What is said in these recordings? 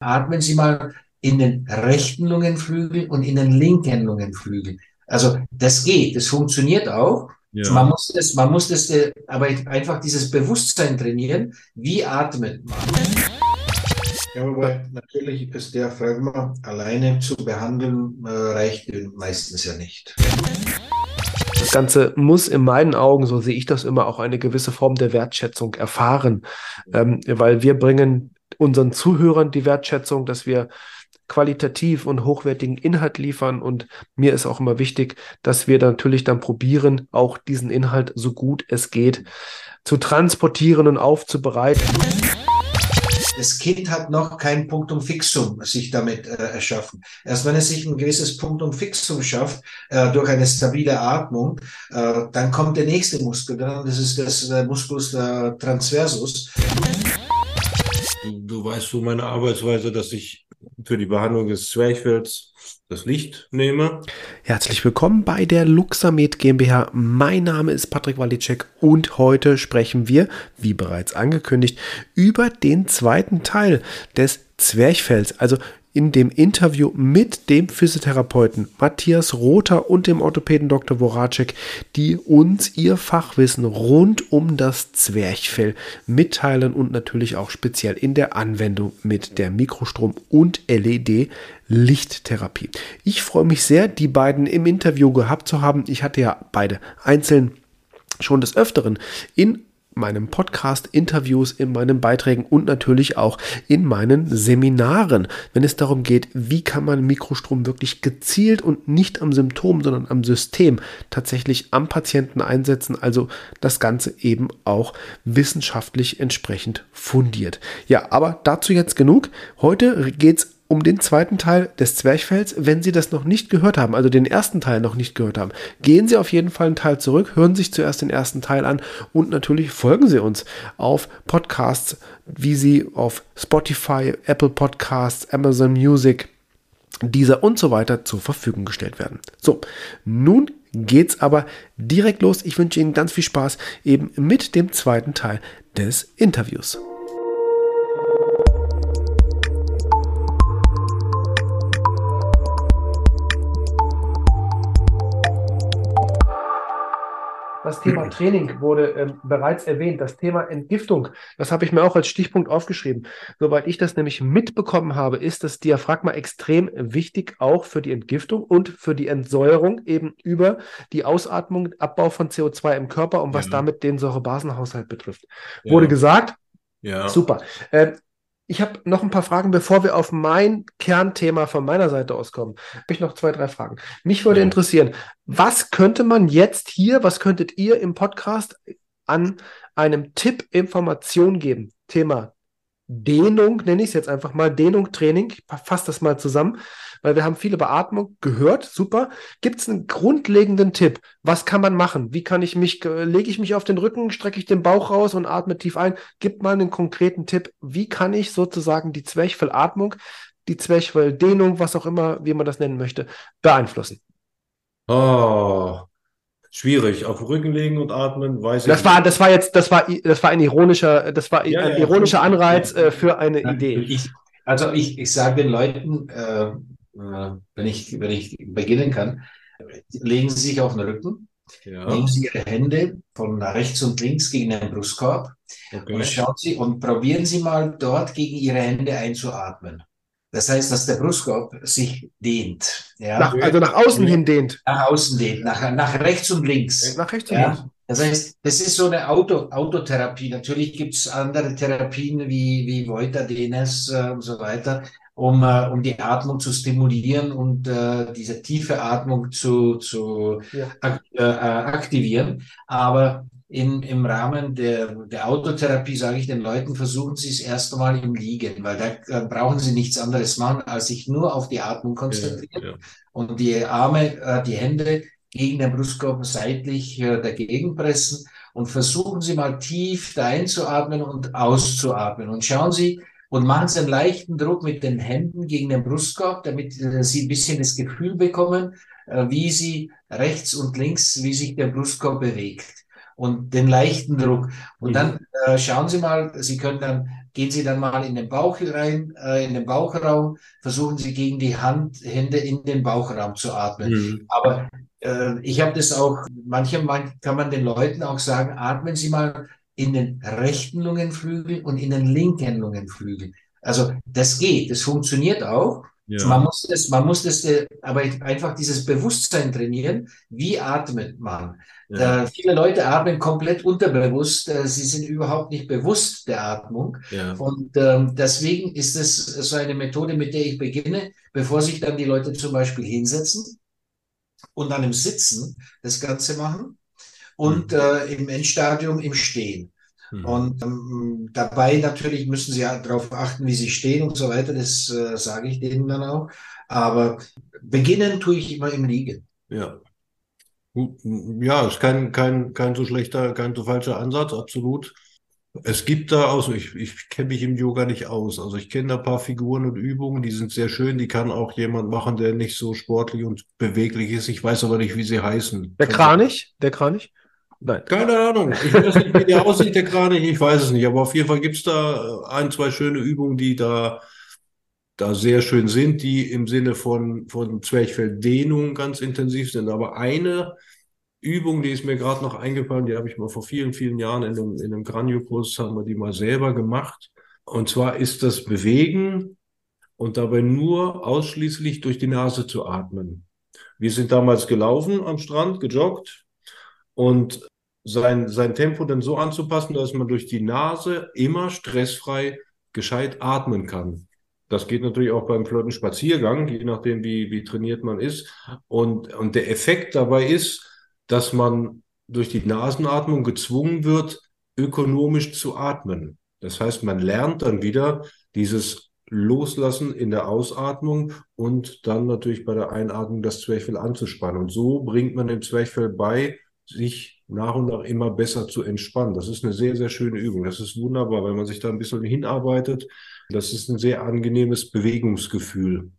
atmen Sie mal in den rechten Lungenflügel und in den linken Lungenflügel. Also das geht, das funktioniert auch. Ja. Man muss das, man muss das, äh, aber einfach dieses Bewusstsein trainieren. Wie atmet man? Ja, aber natürlich ist der Phragma alleine zu behandeln, äh, reicht meistens ja nicht. Das Ganze muss in meinen Augen, so sehe ich das immer, auch eine gewisse Form der Wertschätzung erfahren, ähm, weil wir bringen unseren Zuhörern die Wertschätzung, dass wir qualitativ und hochwertigen Inhalt liefern. Und mir ist auch immer wichtig, dass wir natürlich dann probieren, auch diesen Inhalt so gut es geht zu transportieren und aufzubereiten. Das Kind hat noch kein Punktum fixum sich damit äh, erschaffen. Erst wenn es sich ein gewisses Punktum fixum schafft, äh, durch eine stabile Atmung, äh, dann kommt der nächste Muskel dran. Das ist das der Musculus äh, transversus. Du, weißt so meine Arbeitsweise, dass ich für die Behandlung des Zwerchfells das Licht nehme. Herzlich willkommen bei der Luxamed GmbH. Mein Name ist Patrick Walicek und heute sprechen wir, wie bereits angekündigt, über den zweiten Teil des Zwerchfells, also in dem Interview mit dem Physiotherapeuten Matthias Rother und dem Orthopäden Dr. Voracek, die uns ihr Fachwissen rund um das Zwerchfell mitteilen und natürlich auch speziell in der Anwendung mit der Mikrostrom- und LED-Lichttherapie. Ich freue mich sehr, die beiden im Interview gehabt zu haben. Ich hatte ja beide einzeln schon des Öfteren in meinem Podcast, Interviews, in meinen Beiträgen und natürlich auch in meinen Seminaren, wenn es darum geht, wie kann man Mikrostrom wirklich gezielt und nicht am Symptom, sondern am System tatsächlich am Patienten einsetzen, also das Ganze eben auch wissenschaftlich entsprechend fundiert. Ja, aber dazu jetzt genug. Heute geht es um den zweiten Teil des Zwerchfells. Wenn Sie das noch nicht gehört haben, also den ersten Teil noch nicht gehört haben, gehen Sie auf jeden Fall einen Teil zurück, hören sich zuerst den ersten Teil an und natürlich folgen Sie uns auf Podcasts, wie Sie auf Spotify, Apple Podcasts, Amazon Music, dieser und so weiter zur Verfügung gestellt werden. So, nun geht's aber direkt los. Ich wünsche Ihnen ganz viel Spaß eben mit dem zweiten Teil des Interviews. Das Thema Training wurde ähm, bereits erwähnt. Das Thema Entgiftung, das habe ich mir auch als Stichpunkt aufgeschrieben. Soweit ich das nämlich mitbekommen habe, ist das Diaphragma extrem wichtig auch für die Entgiftung und für die Entsäuerung eben über die Ausatmung, Abbau von CO2 im Körper und was ja. damit den Säurebasenhaushalt betrifft. Ja. Wurde gesagt? Ja. Super. Ähm, ich habe noch ein paar Fragen, bevor wir auf mein Kernthema von meiner Seite auskommen. Habe ich noch zwei, drei Fragen. Mich würde ja. interessieren, was könnte man jetzt hier, was könntet ihr im Podcast an einem Tipp Information geben? Thema Dehnung, nenne ich es jetzt einfach mal, Dehnung, Training, ich fasse das mal zusammen, weil wir haben viele Beatmung gehört, super. Gibt es einen grundlegenden Tipp? Was kann man machen? Wie kann ich mich, lege ich mich auf den Rücken, strecke ich den Bauch raus und atme tief ein? Gib mal einen konkreten Tipp. Wie kann ich sozusagen die Zwerchfellatmung, die Zwerchfelldehnung, was auch immer, wie man das nennen möchte, beeinflussen? Oh, Schwierig. Auf den Rücken legen und atmen, weiß das ich war, nicht. Das war jetzt, das war, das war ein ironischer, das war ja, ein ja, ironischer Anreiz äh, für eine Idee. Ich, also ich, ich sage den Leuten, äh, äh, wenn ich, wenn ich beginnen kann, legen Sie sich auf den Rücken, ja. nehmen Sie Ihre Hände von rechts und links gegen den Brustkorb okay. und schauen Sie und probieren Sie mal dort gegen Ihre Hände einzuatmen. Das heißt, dass der Brustkorb sich dehnt. Ja? Nach, also nach außen hin dehnt. Nach außen dehnt, nach, nach rechts und links. Nach rechts und ja? links. Das heißt, das ist so eine Auto, Autotherapie. Natürlich gibt es andere Therapien wie, wie Voiter, DNS äh, und so weiter, um, äh, um die Atmung zu stimulieren und äh, diese tiefe Atmung zu, zu ja. ak äh, aktivieren. Aber in, im Rahmen der, der Autotherapie sage ich den Leuten, versuchen Sie es erst einmal im Liegen, weil da brauchen Sie nichts anderes machen, als sich nur auf die Atmung konzentrieren ja, ja. und die Arme, äh, die Hände gegen den Brustkorb seitlich äh, dagegen pressen und versuchen Sie mal tief da einzuatmen und auszuatmen und schauen Sie und machen Sie einen leichten Druck mit den Händen gegen den Brustkorb, damit äh, Sie ein bisschen das Gefühl bekommen, wie Sie rechts und links, wie sich der Brustkorb bewegt und den leichten Druck. Und dann mhm. äh, schauen Sie mal, Sie können dann gehen Sie dann mal in den Bauch rein, äh, in den Bauchraum, versuchen Sie gegen die Hand, Hände in den Bauchraum zu atmen. Mhm. Aber äh, ich habe das auch, manchmal kann man den Leuten auch sagen, atmen Sie mal in den rechten Lungenflügel und in den linken Lungenflügel. Also das geht, das funktioniert auch. Ja. Man muss das, man muss das, äh, aber einfach dieses Bewusstsein trainieren. Wie atmet man? Ja. Äh, viele Leute atmen komplett unterbewusst. Äh, sie sind überhaupt nicht bewusst der Atmung. Ja. Und ähm, deswegen ist es so eine Methode, mit der ich beginne, bevor sich dann die Leute zum Beispiel hinsetzen und dann im Sitzen das Ganze machen und mhm. äh, im Endstadium im Stehen. Mhm. Und ähm, dabei natürlich müssen sie ja darauf achten, wie sie stehen und so weiter. Das äh, sage ich denen dann auch. Aber beginnen tue ich immer im Liegen. Ja. Ja, ist kein, kein, kein so schlechter, kein so falscher Ansatz, absolut. Es gibt da auch, ich, ich kenne mich im Yoga nicht aus. Also ich kenne da ein paar Figuren und Übungen, die sind sehr schön. Die kann auch jemand machen, der nicht so sportlich und beweglich ist. Ich weiß aber nicht, wie sie heißen. Der Kranich? Der Kranich? Nein. Keine Ahnung. Ich weiß nicht, wie der aussieht, der Kranich. Ich weiß es nicht. Aber auf jeden Fall gibt es da ein, zwei schöne Übungen, die da, da sehr schön sind, die im Sinne von, von Zwerchfelldehnung ganz intensiv sind. Aber eine Übung, die ist mir gerade noch eingefallen, die habe ich mal vor vielen, vielen Jahren in einem, in einem Graniokurs, haben wir die mal selber gemacht. Und zwar ist das Bewegen und dabei nur ausschließlich durch die Nase zu atmen. Wir sind damals gelaufen am Strand, gejoggt und sein, sein Tempo dann so anzupassen, dass man durch die Nase immer stressfrei gescheit atmen kann. Das geht natürlich auch beim flotten Spaziergang, je nachdem, wie, wie trainiert man ist. Und, und der Effekt dabei ist, dass man durch die Nasenatmung gezwungen wird, ökonomisch zu atmen. Das heißt, man lernt dann wieder dieses Loslassen in der Ausatmung und dann natürlich bei der Einatmung das Zwerchfell anzuspannen. Und so bringt man dem Zwerchfell bei, sich nach und nach immer besser zu entspannen. Das ist eine sehr, sehr schöne Übung. Das ist wunderbar, wenn man sich da ein bisschen hinarbeitet. Das ist ein sehr angenehmes Bewegungsgefühl.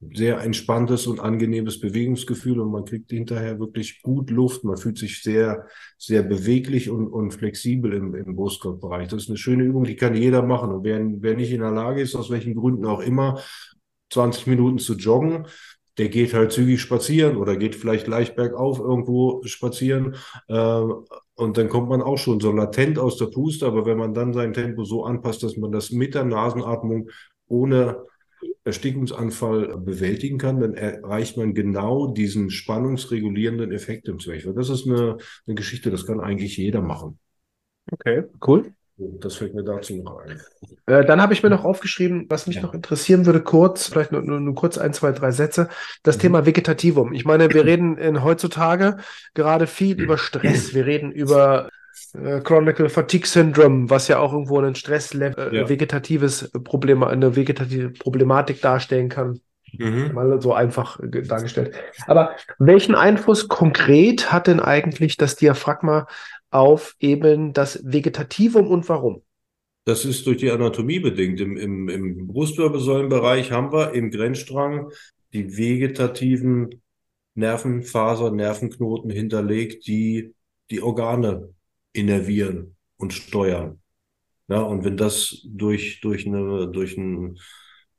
Sehr entspanntes und angenehmes Bewegungsgefühl und man kriegt hinterher wirklich gut Luft. Man fühlt sich sehr, sehr beweglich und, und flexibel im, im Brustkorbbereich. Das ist eine schöne Übung, die kann jeder machen. Und wer, wer nicht in der Lage ist, aus welchen Gründen auch immer, 20 Minuten zu joggen, der geht halt zügig spazieren oder geht vielleicht leicht bergauf irgendwo spazieren. Äh, und dann kommt man auch schon so latent aus der Puste. Aber wenn man dann sein Tempo so anpasst, dass man das mit der Nasenatmung ohne Erstickungsanfall bewältigen kann, dann erreicht man genau diesen spannungsregulierenden Effekt im Zwerchfell. Das ist eine, eine Geschichte, das kann eigentlich jeder machen. Okay, cool. Das fällt mir dazu noch ein. Äh, dann habe ich mir noch aufgeschrieben, was mich ja. noch interessieren würde, kurz, vielleicht nur, nur, nur, kurz ein, zwei, drei Sätze, das mhm. Thema Vegetativum. Ich meine, wir reden in heutzutage gerade viel mhm. über Stress. Wir reden über äh, Chronicle Fatigue Syndrome, was ja auch irgendwo ein Stress, äh, ja. vegetatives Problem, eine vegetative Problematik darstellen kann. Mhm. Mal so einfach dargestellt. Aber welchen Einfluss konkret hat denn eigentlich das Diaphragma auf eben das Vegetativum und warum? Das ist durch die Anatomie bedingt. Im, im, im Brustwirbelsäulenbereich haben wir im Grenzstrang die vegetativen Nervenfaser, Nervenknoten hinterlegt, die die Organe innervieren und steuern. Ja, und wenn das durch, durch, eine, durch einen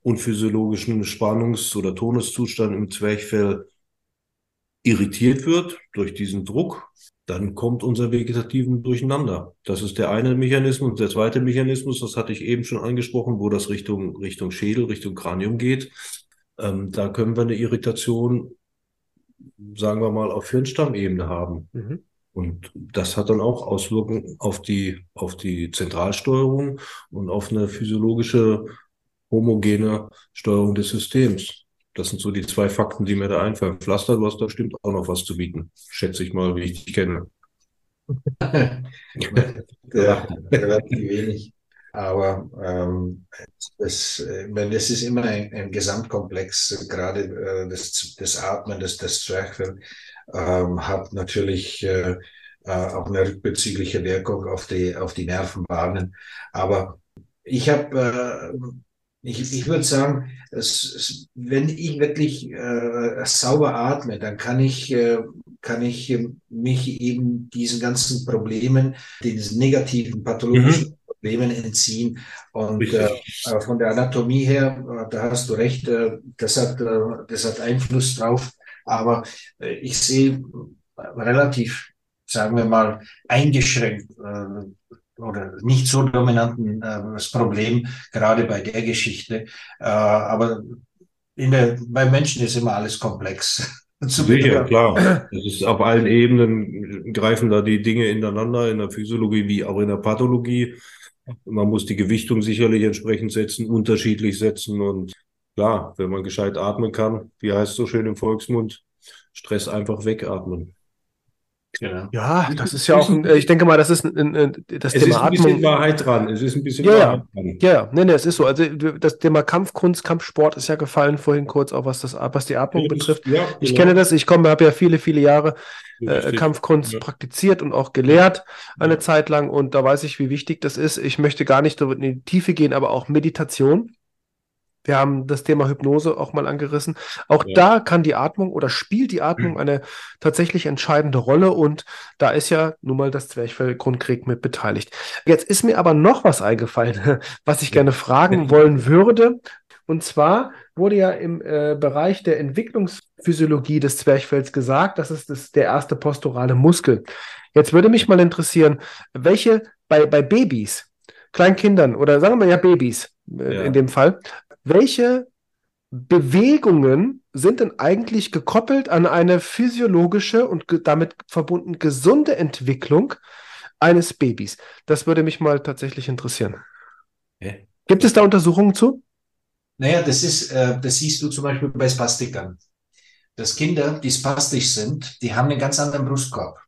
unphysiologischen Spannungs- oder Tonuszustand im Zwerchfell irritiert wird durch diesen Druck, dann kommt unser Vegetativen durcheinander. Das ist der eine Mechanismus. Der zweite Mechanismus, das hatte ich eben schon angesprochen, wo das Richtung, Richtung Schädel, Richtung Kranium geht. Ähm, da können wir eine Irritation, sagen wir mal, auf Hirnstammebene haben. Mhm. Und das hat dann auch Auswirkungen auf die, auf die Zentralsteuerung und auf eine physiologische homogene Steuerung des Systems. Das sind so die zwei Fakten, die mir da einfallen. Pflaster, du hast da bestimmt auch noch was zu bieten. Schätze ich mal, wie ich dich kenne. ja, relativ wenig. Aber ähm, es, es ist immer ein, ein Gesamtkomplex, gerade äh, das, das Atmen, das, das Zwerchfell ähm, hat natürlich äh, äh, auch eine rückbezügliche Wirkung auf die, auf die Nervenbahnen. Aber ich habe äh, ich, ich würde sagen, es, es, wenn ich wirklich äh, sauber atme, dann kann ich, äh, kann ich mich eben diesen ganzen Problemen, diesen negativen pathologischen mhm. Problemen entziehen. Und äh, von der Anatomie her, äh, da hast du recht, äh, das, hat, äh, das hat Einfluss drauf. Aber äh, ich sehe relativ, sagen wir mal, eingeschränkt äh, oder nicht so dominanten äh, das Problem, gerade bei der Geschichte. Äh, aber in der, bei Menschen ist immer alles komplex. Sicher, klar. Es ist auf allen Ebenen greifen da die Dinge ineinander, in der Physiologie wie auch in der Pathologie. Man muss die Gewichtung sicherlich entsprechend setzen, unterschiedlich setzen und klar, wenn man gescheit atmen kann, wie heißt es so schön im Volksmund, Stress einfach wegatmen. Genau. Ja, das ist ja auch, ein, ich denke mal, das ist ein, ein, das es Thema ist ein bisschen Atmung. Wahrheit dran. Es ist ein bisschen ja, Wahrheit dran. Ja, nee, nee, es ist so. Also das Thema Kampfkunst, Kampfsport ist ja gefallen vorhin kurz, auch was das, was die Atmung ja, betrifft. Ja, genau. Ich kenne das. Ich komme, habe ja viele, viele Jahre äh, Kampfkunst ja. praktiziert und auch gelehrt eine Zeit lang und da weiß ich, wie wichtig das ist. Ich möchte gar nicht so in die Tiefe gehen, aber auch Meditation wir haben das Thema Hypnose auch mal angerissen. Auch ja. da kann die Atmung oder spielt die Atmung eine tatsächlich entscheidende Rolle und da ist ja nun mal das Zwerchfell-Grundkrieg mit beteiligt. Jetzt ist mir aber noch was eingefallen, was ich gerne fragen wollen würde. Und zwar wurde ja im äh, Bereich der Entwicklungsphysiologie des Zwerchfells gesagt, das ist das, der erste posturale Muskel. Jetzt würde mich mal interessieren, welche bei, bei Babys, Kleinkindern oder sagen wir ja Babys äh, ja. in dem Fall, welche Bewegungen sind denn eigentlich gekoppelt an eine physiologische und damit verbunden gesunde Entwicklung eines Babys? Das würde mich mal tatsächlich interessieren. Okay. Gibt es da Untersuchungen zu? Naja, das ist, äh, das siehst du zum Beispiel bei Spastikern. Dass Kinder, die spastisch sind, die haben einen ganz anderen Brustkorb.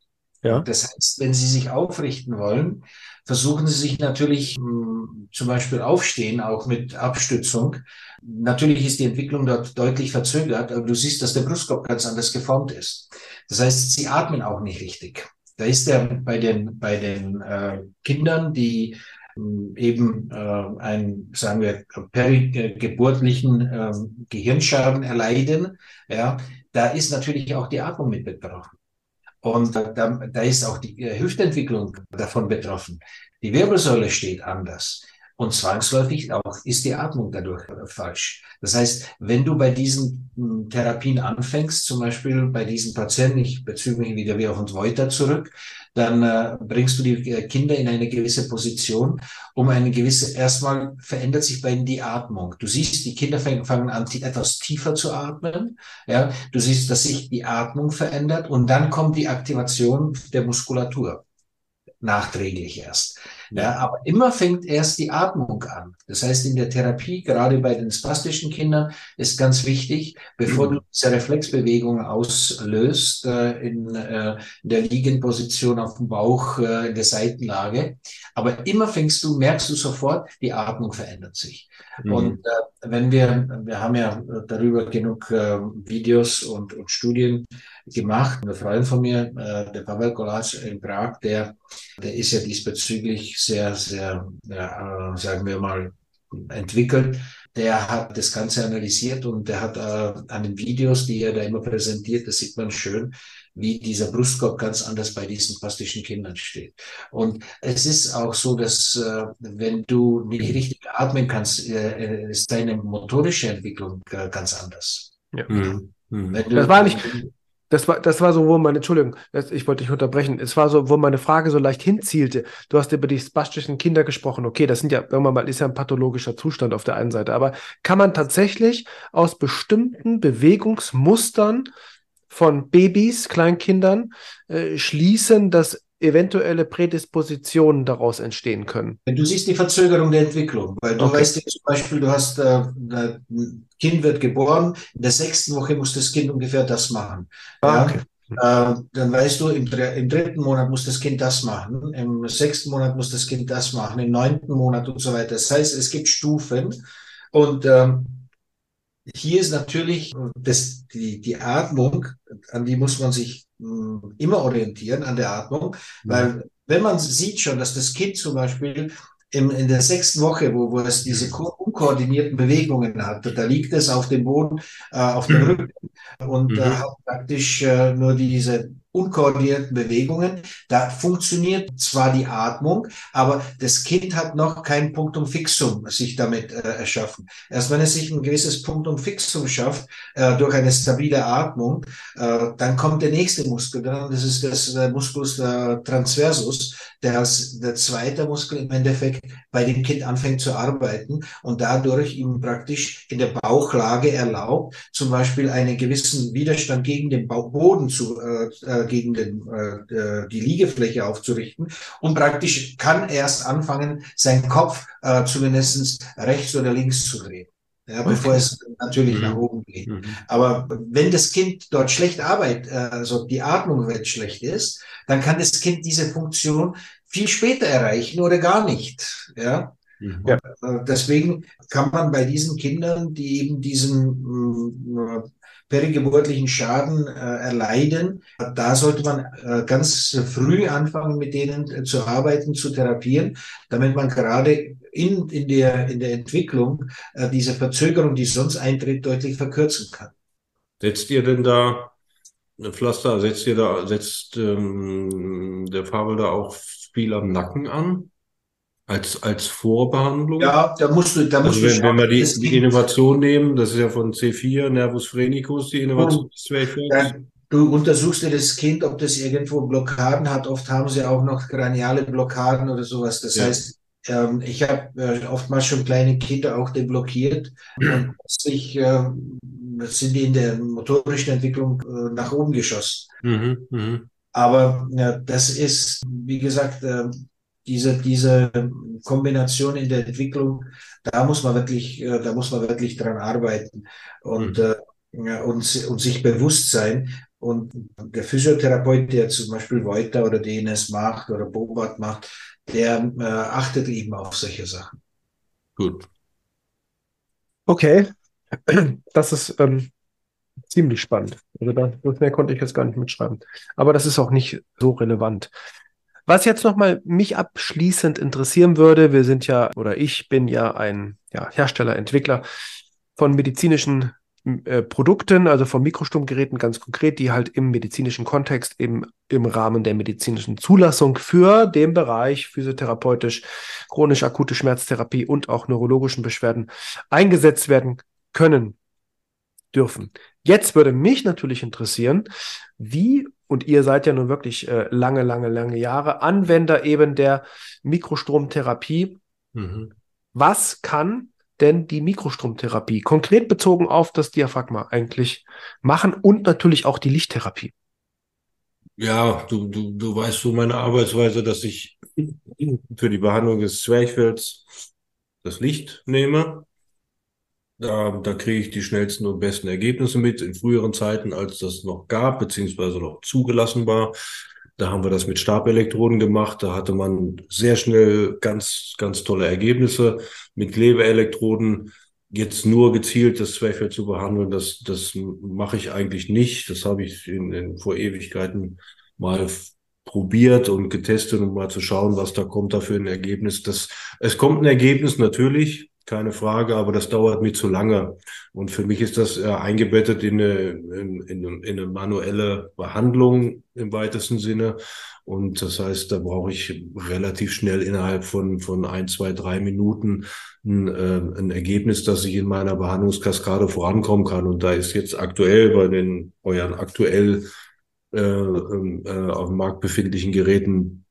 Ja. Das heißt, wenn sie sich aufrichten wollen, versuchen sie sich natürlich hm, zum Beispiel aufstehen, auch mit Abstützung. Natürlich ist die Entwicklung dort deutlich verzögert, aber du siehst, dass der Brustkorb ganz anders geformt ist. Das heißt, sie atmen auch nicht richtig. Da ist er bei den, bei den äh, Kindern, die hm, eben äh, ein, sagen wir, perigeburtlichen äh, Gehirnschaden erleiden, ja, da ist natürlich auch die Atmung mit betroffen. Und da, da ist auch die äh, Hüftentwicklung davon betroffen. Die Wirbelsäule steht anders. Und zwangsläufig auch ist die Atmung dadurch falsch. Das heißt, wenn du bei diesen hm, Therapien anfängst, zum Beispiel bei diesen Patienten, ich bezüge mich wieder wie auf uns weiter zurück, dann äh, bringst du die äh, Kinder in eine gewisse Position, um eine gewisse, erstmal verändert sich bei ihnen die Atmung. Du siehst, die Kinder fangen an, etwas tiefer zu atmen. Ja, du siehst, dass sich die Atmung verändert und dann kommt die Aktivation der Muskulatur nachträglich erst. Ja, aber immer fängt erst die Atmung an. Das heißt, in der Therapie, gerade bei den spastischen Kindern, ist ganz wichtig, bevor du diese Reflexbewegung auslöst, äh, in, äh, in der Liegenposition auf dem Bauch, äh, in der Seitenlage. Aber immer fängst du, merkst du sofort, die Atmung verändert sich. Mhm. Und äh, wenn wir, wir haben ja darüber genug äh, Videos und, und Studien gemacht. Ein Freund von mir, äh, der Pavel Kolatsch in Prag, der, der ist ja diesbezüglich sehr, sehr, ja, äh, sagen wir mal, entwickelt. Der hat das Ganze analysiert und der hat äh, an den Videos, die er da immer präsentiert, das sieht man schön, wie dieser Brustkorb ganz anders bei diesen plastischen Kindern steht. Und es ist auch so, dass äh, wenn du nicht richtig atmen kannst, äh, ist deine motorische Entwicklung äh, ganz anders. Ja. Mhm. Du, das war nicht, das war, das war so, wo meine, Entschuldigung, ich wollte dich unterbrechen. Es war so, wo meine Frage so leicht hinzielte. Du hast über die spastischen Kinder gesprochen. Okay, das sind ja, irgendwann mal, ist ja ein pathologischer Zustand auf der einen Seite. Aber kann man tatsächlich aus bestimmten Bewegungsmustern von Babys, Kleinkindern äh, schließen, dass eventuelle Prädispositionen daraus entstehen können. Du siehst die Verzögerung der Entwicklung, weil du okay. weißt ja zum Beispiel, du hast, äh, ein Kind wird geboren, in der sechsten Woche muss das Kind ungefähr das machen. Ah, okay. Äh, dann weißt du, im, im, dritten Monat muss das Kind das machen, im sechsten Monat muss das Kind das machen, im neunten Monat und so weiter. Das heißt, es gibt Stufen und ähm, hier ist natürlich das, die, die Atmung, an die muss man sich hm, immer orientieren, an der Atmung, mhm. weil wenn man sieht schon, dass das Kind zum Beispiel im, in der sechsten Woche, wo, wo es diese unkoordinierten Bewegungen hat, da liegt es auf dem Boden, äh, auf dem mhm. Rücken und äh, mhm. hat praktisch äh, nur diese unkoordinierten Bewegungen. Da funktioniert zwar die Atmung, aber das Kind hat noch kein Punktum fixum sich damit äh, erschaffen. Erst wenn es sich ein gewisses Punktum fixum schafft, äh, durch eine stabile Atmung, äh, dann kommt der nächste Muskel dran. Das ist das der Musculus der transversus, der als der zweite Muskel im Endeffekt bei dem Kind anfängt zu arbeiten und dadurch ihm praktisch in der Bauchlage erlaubt, zum Beispiel einen gewissen Widerstand gegen den Boden zu, äh, äh, gegen den, äh, äh, die Liegefläche aufzurichten und praktisch kann erst anfangen, seinen Kopf äh, zumindest rechts oder links zu drehen. Ja, okay. bevor es natürlich mhm. nach oben geht. Mhm. Aber wenn das Kind dort schlecht arbeitet, also die Atmung wenn schlecht ist, dann kann das Kind diese Funktion viel später erreichen oder gar nicht. Ja. Mhm. ja. Äh, deswegen kann man bei diesen Kindern, die eben diesen äh, perigeburtlichen Schaden äh, erleiden, da sollte man äh, ganz früh anfangen, mit denen äh, zu arbeiten, zu therapieren, damit man gerade in, in, der, in der Entwicklung äh, diese Verzögerung, die sonst eintritt, deutlich verkürzen kann. Setzt ihr denn da Pflaster, setzt ihr da, setzt ähm, der Fabel da auch viel am Nacken an? Als, als Vorbehandlung? Ja, da musst du, da also musst wenn, du schauen, wenn wir die, die Innovation nehmen, das ist ja von C4, Nervus phrenicus, die Innovation des. Du untersuchst dir das Kind, ob das irgendwo Blockaden hat. Oft haben sie auch noch kraniale Blockaden oder sowas. Das ja. heißt, ähm, ich habe äh, oftmals schon kleine Kinder auch deblockiert und sich äh, sind die in der motorischen Entwicklung äh, nach oben geschossen. Mhm, mh. Aber ja, das ist, wie gesagt, äh, diese, diese Kombination in der Entwicklung, da muss man wirklich, äh, da muss man wirklich dran arbeiten und, mhm. äh, und, und sich bewusst sein. Und der Physiotherapeut, der zum Beispiel Voiter oder DNS macht oder Bobat macht, der äh, achtet eben auf solche Sachen. Gut. Okay. Das ist ähm, ziemlich spannend. Also da, das mehr konnte ich jetzt gar nicht mitschreiben. Aber das ist auch nicht so relevant. Was jetzt nochmal mich abschließend interessieren würde, wir sind ja, oder ich bin ja ein ja, Hersteller, Entwickler von medizinischen äh, Produkten, also von Mikrostromgeräten ganz konkret, die halt im medizinischen Kontext eben im Rahmen der medizinischen Zulassung für den Bereich physiotherapeutisch, chronisch akute Schmerztherapie und auch neurologischen Beschwerden eingesetzt werden können dürfen. Jetzt würde mich natürlich interessieren, wie und ihr seid ja nun wirklich äh, lange, lange, lange Jahre Anwender eben der Mikrostromtherapie. Mhm. Was kann denn die Mikrostromtherapie konkret bezogen auf das Diaphragma eigentlich machen und natürlich auch die Lichttherapie? Ja, du, du, du weißt so meine Arbeitsweise, dass ich für die Behandlung des Zwerchfells das Licht nehme da, da kriege ich die schnellsten und besten Ergebnisse mit. In früheren Zeiten, als das noch gab, beziehungsweise noch zugelassen war, da haben wir das mit Stabelektroden gemacht. Da hatte man sehr schnell ganz, ganz tolle Ergebnisse. Mit Klebeelektroden jetzt nur gezielt das Zwerchfell zu behandeln, das, das mache ich eigentlich nicht. Das habe ich in, in, vor Ewigkeiten mal probiert und getestet, um mal zu schauen, was da kommt da für ein Ergebnis. Das, es kommt ein Ergebnis natürlich, keine Frage, aber das dauert mir zu lange. Und für mich ist das äh, eingebettet in eine, in, in, in eine manuelle Behandlung im weitesten Sinne. Und das heißt, da brauche ich relativ schnell innerhalb von, von ein, zwei, drei Minuten ein, äh, ein Ergebnis, dass ich in meiner Behandlungskaskade vorankommen kann. Und da ist jetzt aktuell bei den euren aktuell äh, ähm, äh, auf dem Markt befindlichen Geräten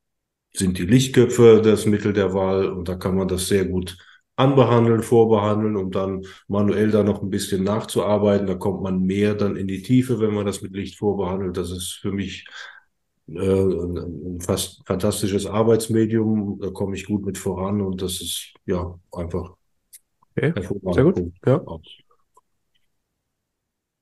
sind die Lichtköpfe das Mittel der Wahl und da kann man das sehr gut anbehandeln, vorbehandeln, um dann manuell da noch ein bisschen nachzuarbeiten. Da kommt man mehr dann in die Tiefe, wenn man das mit Licht vorbehandelt. Das ist für mich äh, ein fast fantastisches Arbeitsmedium. Da komme ich gut mit voran und das ist ja einfach okay. Sehr gut. Ja.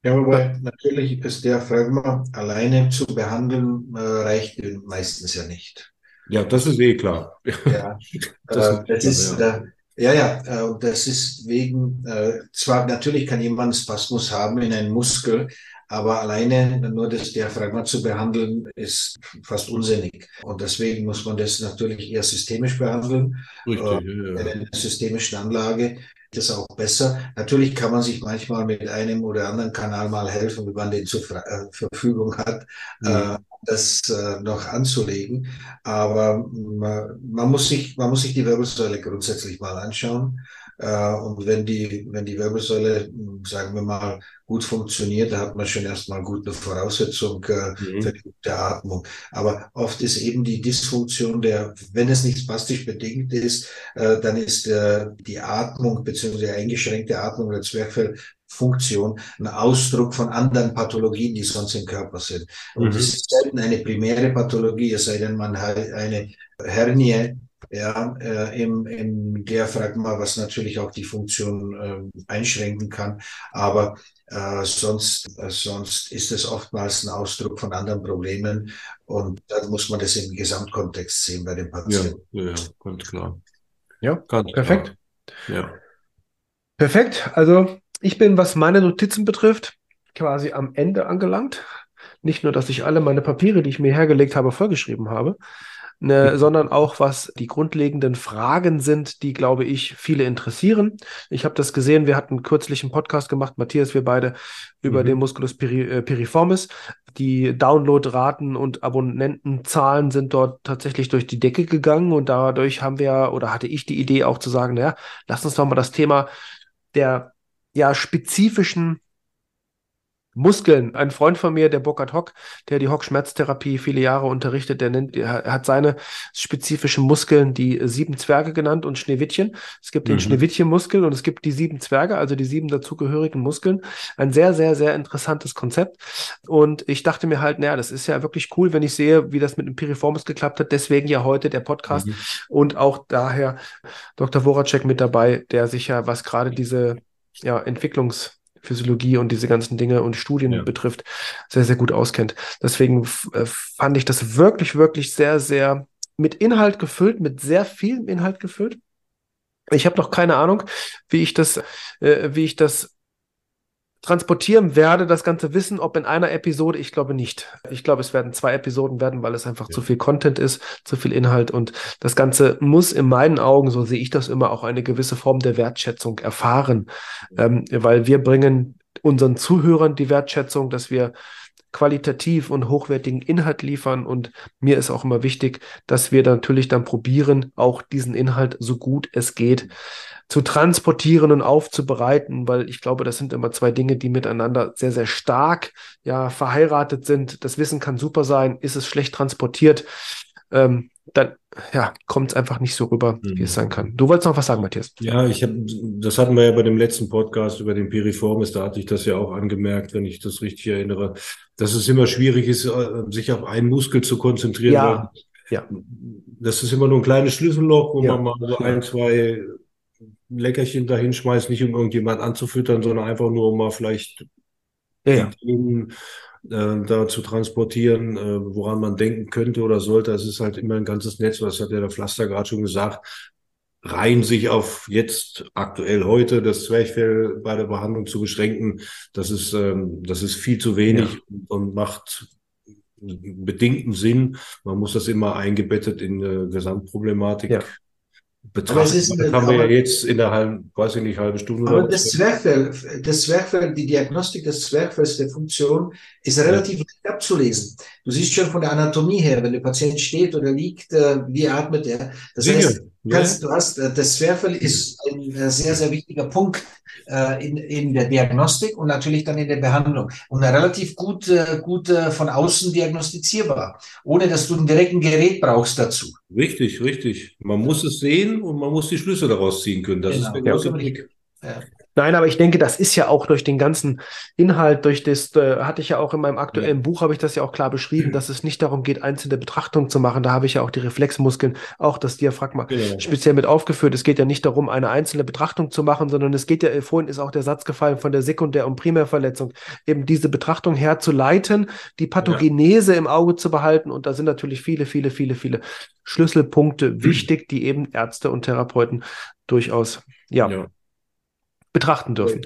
Ja, wobei natürlich ist der Fragma alleine zu behandeln, äh, reicht meistens ja nicht. Ja, das ist eh klar. Ja, das, äh, das ist, ja. Ja, ja, äh, das ist wegen, äh, zwar natürlich kann jemand Spasmus haben in einem Muskel, aber alleine nur das Diaphragma zu behandeln, ist fast unsinnig. Und deswegen muss man das natürlich eher systemisch behandeln, Richtig, äh, ja, ja. in einer systemischen Anlage. Das auch besser. Natürlich kann man sich manchmal mit einem oder anderen Kanal mal helfen, wenn man den zur äh, Verfügung hat, mhm. äh, das äh, noch anzulegen. Aber man, man, muss sich, man muss sich die Wirbelsäule grundsätzlich mal anschauen. Äh, und wenn die, wenn die Wirbelsäule, sagen wir mal, gut funktioniert, da hat man schon erstmal gute Voraussetzung äh, mhm. für die gute Atmung. Aber oft ist eben die Dysfunktion der, wenn es nicht spastisch bedingt ist, äh, dann ist äh, die Atmung beziehungsweise eingeschränkte Atmung oder Zwerchfellfunktion ein Ausdruck von anderen Pathologien, die sonst im Körper sind. Und mhm. es ist selten eine primäre Pathologie, es sei denn, man hat eine Hernie ja, äh, im, im Diaphragma, was natürlich auch die Funktion äh, einschränken kann. Aber äh, sonst, äh, sonst ist es oftmals ein Ausdruck von anderen Problemen und dann muss man das im Gesamtkontext sehen bei dem Patienten. Ja, ja, ganz klar. Ja, ganz perfekt. Klar. Ja. Perfekt. Also ich bin, was meine Notizen betrifft, quasi am Ende angelangt. Nicht nur, dass ich alle meine Papiere, die ich mir hergelegt habe, vollgeschrieben habe, ne, sondern auch was die grundlegenden Fragen sind, die, glaube ich, viele interessieren. Ich habe das gesehen, wir hatten kürzlich einen Podcast gemacht, Matthias, wir beide, über mhm. den Musculus peri äh, piriformis. Die Downloadraten und Abonnentenzahlen sind dort tatsächlich durch die Decke gegangen und dadurch haben wir, oder hatte ich die Idee auch zu sagen, naja, lass uns doch mal das Thema der ja spezifischen Muskeln. Ein Freund von mir, der Burkhard Hock, der die Hock-Schmerztherapie viele Jahre unterrichtet, der nennt, er hat seine spezifischen Muskeln die sieben Zwerge genannt und Schneewittchen. Es gibt den mhm. Schneewittchen-Muskel und es gibt die sieben Zwerge, also die sieben dazugehörigen Muskeln. Ein sehr, sehr, sehr interessantes Konzept. Und ich dachte mir halt, naja, das ist ja wirklich cool, wenn ich sehe, wie das mit dem Piriformis geklappt hat. Deswegen ja heute der Podcast mhm. und auch daher Dr. Voracek mit dabei, der sich ja, was gerade diese ja, Entwicklungs- Physiologie und diese ganzen Dinge und Studien ja. betrifft, sehr, sehr gut auskennt. Deswegen äh, fand ich das wirklich, wirklich sehr, sehr mit Inhalt gefüllt, mit sehr viel Inhalt gefüllt. Ich habe noch keine Ahnung, wie ich das, äh, wie ich das transportieren werde, das ganze Wissen, ob in einer Episode, ich glaube nicht. Ich glaube, es werden zwei Episoden werden, weil es einfach ja. zu viel Content ist, zu viel Inhalt und das Ganze muss in meinen Augen, so sehe ich das immer, auch eine gewisse Form der Wertschätzung erfahren, ähm, weil wir bringen unseren Zuhörern die Wertschätzung, dass wir qualitativ und hochwertigen Inhalt liefern. Und mir ist auch immer wichtig, dass wir natürlich dann probieren, auch diesen Inhalt so gut es geht zu transportieren und aufzubereiten, weil ich glaube, das sind immer zwei Dinge, die miteinander sehr, sehr stark ja verheiratet sind. Das Wissen kann super sein, ist es schlecht transportiert, ähm, dann ja, kommt es einfach nicht so rüber, mhm. wie es sein kann. Du wolltest noch was sagen, Matthias? Ja, ich habe, das hatten wir ja bei dem letzten Podcast über den Piriformis, da hatte ich das ja auch angemerkt, wenn ich das richtig erinnere, dass es immer schwierig ist, äh, sich auf einen Muskel zu konzentrieren. Ja. Ja. Das ist immer nur ein kleines Schlüsselloch, wo ja. man mal so ein, zwei Leckerchen dahin schmeißt, nicht um irgendjemand anzufüttern, sondern einfach nur um mal vielleicht ja. Themen, äh, da zu transportieren, äh, woran man denken könnte oder sollte. Es ist halt immer ein ganzes Netz, das hat ja der Pflaster gerade schon gesagt. Rein sich auf jetzt aktuell heute das Zwerchfell bei der Behandlung zu beschränken, das ist, ähm, das ist viel zu wenig ja. und macht bedingten Sinn. Man muss das immer eingebettet in eine Gesamtproblematik ja betrachten. Ist, das haben wir ja jetzt in der halben, weiß ich nicht, halben Stunde. Aber das Zwerchfell, das Zwerchfell, die Diagnostik des Zwerchfells der Funktion ist relativ ja. leicht abzulesen. Du siehst schon von der Anatomie her, wenn der Patient steht oder liegt, äh, wie atmet er. Das Sicher. heißt, kannst, du hast, äh, das Zwerchfell ist ein äh, sehr, sehr wichtiger Punkt in, in der Diagnostik und natürlich dann in der Behandlung. Und relativ gut, gut von außen diagnostizierbar, ohne dass du ein direkten Gerät brauchst dazu. Richtig, richtig. Man muss es sehen und man muss die Schlüsse daraus ziehen können. Das genau. ist der große Blick. Ja. Nein, aber ich denke, das ist ja auch durch den ganzen Inhalt, durch das, äh, hatte ich ja auch in meinem aktuellen ja. Buch, habe ich das ja auch klar beschrieben, dass es nicht darum geht, einzelne Betrachtungen zu machen. Da habe ich ja auch die Reflexmuskeln, auch das Diaphragma genau. speziell mit aufgeführt. Es geht ja nicht darum, eine einzelne Betrachtung zu machen, sondern es geht ja, vorhin ist auch der Satz gefallen von der Sekundär- und Primärverletzung, eben diese Betrachtung herzuleiten, die Pathogenese ja. im Auge zu behalten. Und da sind natürlich viele, viele, viele, viele Schlüsselpunkte mhm. wichtig, die eben Ärzte und Therapeuten durchaus, ja. ja betrachten dürfen.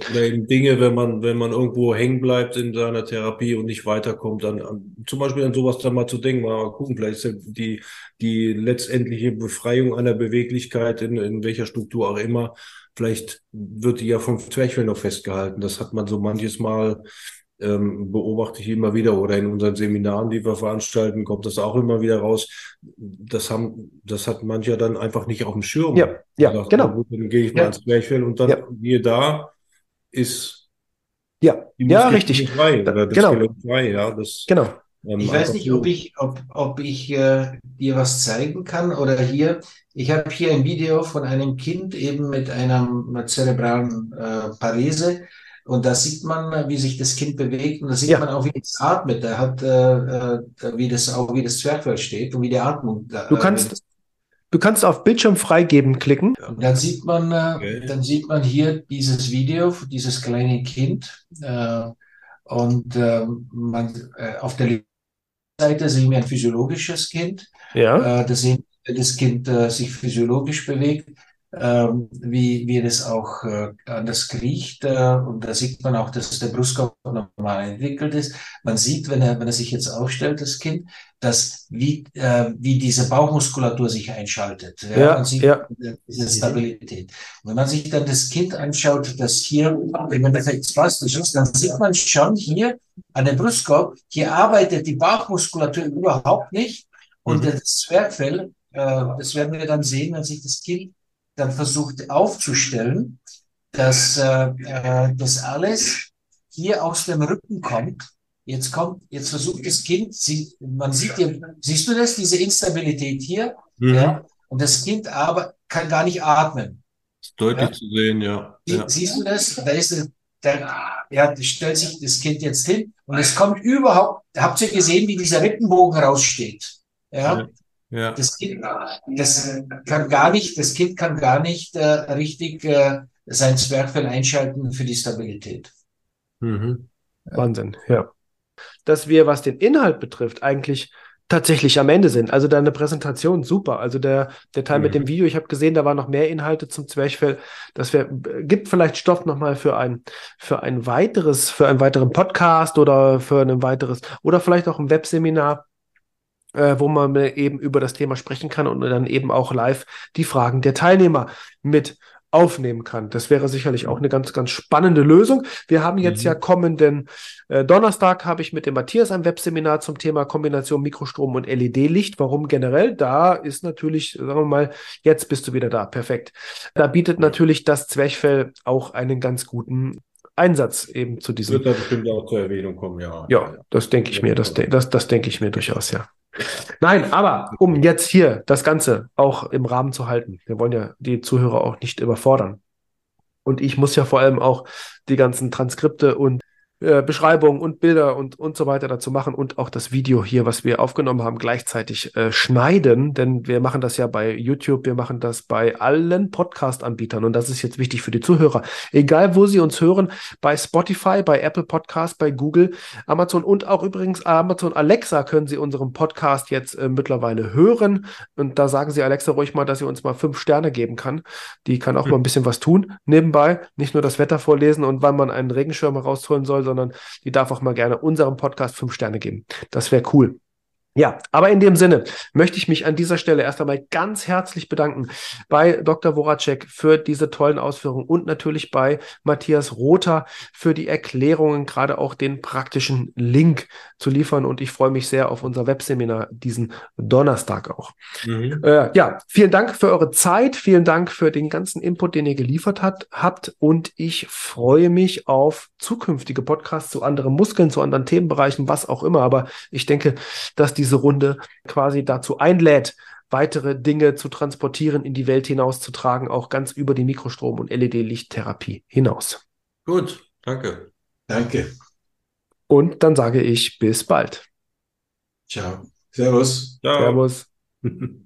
Dinge, wenn man, wenn man irgendwo hängen bleibt in seiner Therapie und nicht weiterkommt, dann an, zum Beispiel an sowas dann mal zu denken, mal gucken, vielleicht ist die, die letztendliche Befreiung einer Beweglichkeit in, in welcher Struktur auch immer vielleicht wird die ja vom Zwerchfell noch festgehalten. Das hat man so manches Mal, ähm, beobachte ich immer wieder oder in unseren Seminaren, die wir veranstalten, kommt das auch immer wieder raus. Das haben, das hat mancher dann einfach nicht auf dem Schirm. Ja, ja, sagt, genau. gut, dann gehe ich mal Ja. ans Zwerchfell und dann Ja. hier da ist Ja, die ja, richtig. frei oder das Genau. Frei, ja. Das, Genau. ähm, Ich weiß nicht, so- ob ich, ob, ob ich äh, dir was zeigen kann oder hier. Ich habe hier ein Video von einem Kind eben mit einer zerebralen äh, Parese. Und da sieht man, äh, wie sich das Kind bewegt und da sieht Ja. man auch, wie es atmet. Da hat, äh, äh, wie das auch, wie das Zwerchfell steht und wie die Atmung. Da, Du äh, kannst, du kannst auf Bildschirm freigeben klicken. Und dann sieht man, äh, Okay. dann sieht man hier dieses Video, dieses kleine Kind. Äh, und äh, man, äh, auf der linken Seite sehen wir ein physiologisches Kind. Ja. Äh, da sehen wir, das Kind äh, sich physiologisch bewegt, ähm, wie, wie das auch äh, anders kriecht. Äh, und da sieht man auch, dass der Brustkorb normal entwickelt ist. Man sieht, wenn er, wenn er sich jetzt aufstellt, das Kind, dass wie, äh, wie diese Bauchmuskulatur sich einschaltet. Ja, man sieht ja. diese Stabilität. Und wenn man sich dann das Kind anschaut, das hier im Endeffekt spastisch ist, dann sieht man schon hier an dem Brustkorb, hier arbeitet die Bauchmuskulatur überhaupt nicht. Und Mhm. das Zwerchfell, äh, das werden wir dann sehen, wenn sich das Kind dann versucht aufzustellen, dass äh, äh, das alles hier aus dem Rücken kommt. Jetzt kommt, jetzt versucht das Kind, sie, man sieht hier, siehst du das, diese Instabilität hier? Mhm. Ja. Und das Kind aber kann gar nicht atmen. Ist deutlich Ja. zu sehen, ja. Sie, ja. Siehst du das? Da ist es, der, ja, das stellt sich das Kind jetzt hin und es kommt überhaupt, habt ihr gesehen, wie dieser Rippenbogen raussteht? Ja. Ja. Das Kind, das kann gar nicht, das Kind kann gar nicht äh, richtig äh, sein Zwerchfell einschalten für die Stabilität. Mhm. Wahnsinn, ja. Dass wir, was den Inhalt betrifft, eigentlich tatsächlich am Ende sind. Also deine Präsentation super. Also der, der Teil mit Mhm. dem Video, ich habe gesehen, da waren noch mehr Inhalte zum Zwerchfell. Das wär, gibt vielleicht Stoff nochmal für ein, für ein weiteres, für einen weiteren Podcast oder für ein weiteres, oder vielleicht auch ein Webseminar, äh, wo man eben über das Thema sprechen kann und dann eben auch live die Fragen der Teilnehmer mit aufnehmen kann. Das wäre sicherlich auch eine ganz, ganz spannende Lösung. Wir haben jetzt Mhm. ja kommenden äh, Donnerstag habe ich mit dem Matthias ein Webseminar zum Thema Kombination Mikrostrom und LED-Licht. Warum generell? Da ist natürlich, sagen wir mal, jetzt bist du wieder da. Perfekt. Da bietet natürlich das Zwerchfell auch einen ganz guten Einsatz eben zu diesem. Wird da bestimmt auch zur Erwähnung kommen, ja. Ja, das denke ich mir, das, das, das denke ich mir durchaus, ja. Nein, aber um jetzt hier das Ganze auch im Rahmen zu halten, wir wollen ja die Zuhörer auch nicht überfordern. Und ich muss ja vor allem auch die ganzen Transkripte und äh, Beschreibungen und Bilder und, und so weiter dazu machen und auch das Video hier, was wir aufgenommen haben, gleichzeitig äh, schneiden, denn wir machen das ja bei YouTube, wir machen das bei allen Podcast-Anbietern und das ist jetzt wichtig für die Zuhörer. Egal, wo sie uns hören, bei Spotify, bei Apple Podcast, bei Google, Amazon und auch übrigens Amazon Alexa können Sie unseren Podcast jetzt äh, mittlerweile hören. Und da sagen Sie Alexa ruhig mal, dass sie uns mal fünf Sterne geben kann. Die kann auch Hm. mal ein bisschen was tun nebenbei. Nicht nur das Wetter vorlesen und wann man einen Regenschirm rausholen soll, sondern die darf auch mal gerne unserem Podcast fünf Sterne geben. Das wäre cool. Ja, aber in dem Sinne möchte ich mich an dieser Stelle erst einmal ganz herzlich bedanken bei Dr. Voracek für diese tollen Ausführungen und natürlich bei Matthias Rother für die Erklärungen, gerade auch den praktischen Link zu liefern. Und ich freue mich sehr auf unser Webseminar diesen Donnerstag auch. Mhm. Äh, ja, vielen Dank für eure Zeit, vielen Dank für den ganzen Input, den ihr geliefert hat, habt und ich freue mich auf zukünftige Podcasts zu anderen Muskeln, zu anderen Themenbereichen, was auch immer. Aber ich denke, dass diese Runde quasi dazu einlädt, weitere Dinge zu transportieren, in die Welt hinauszutragen, auch ganz über die Mikrostrom- und LED-Lichttherapie hinaus. Gut, danke. Danke. Und dann sage ich bis bald. Ciao. Servus. Ciao. Servus.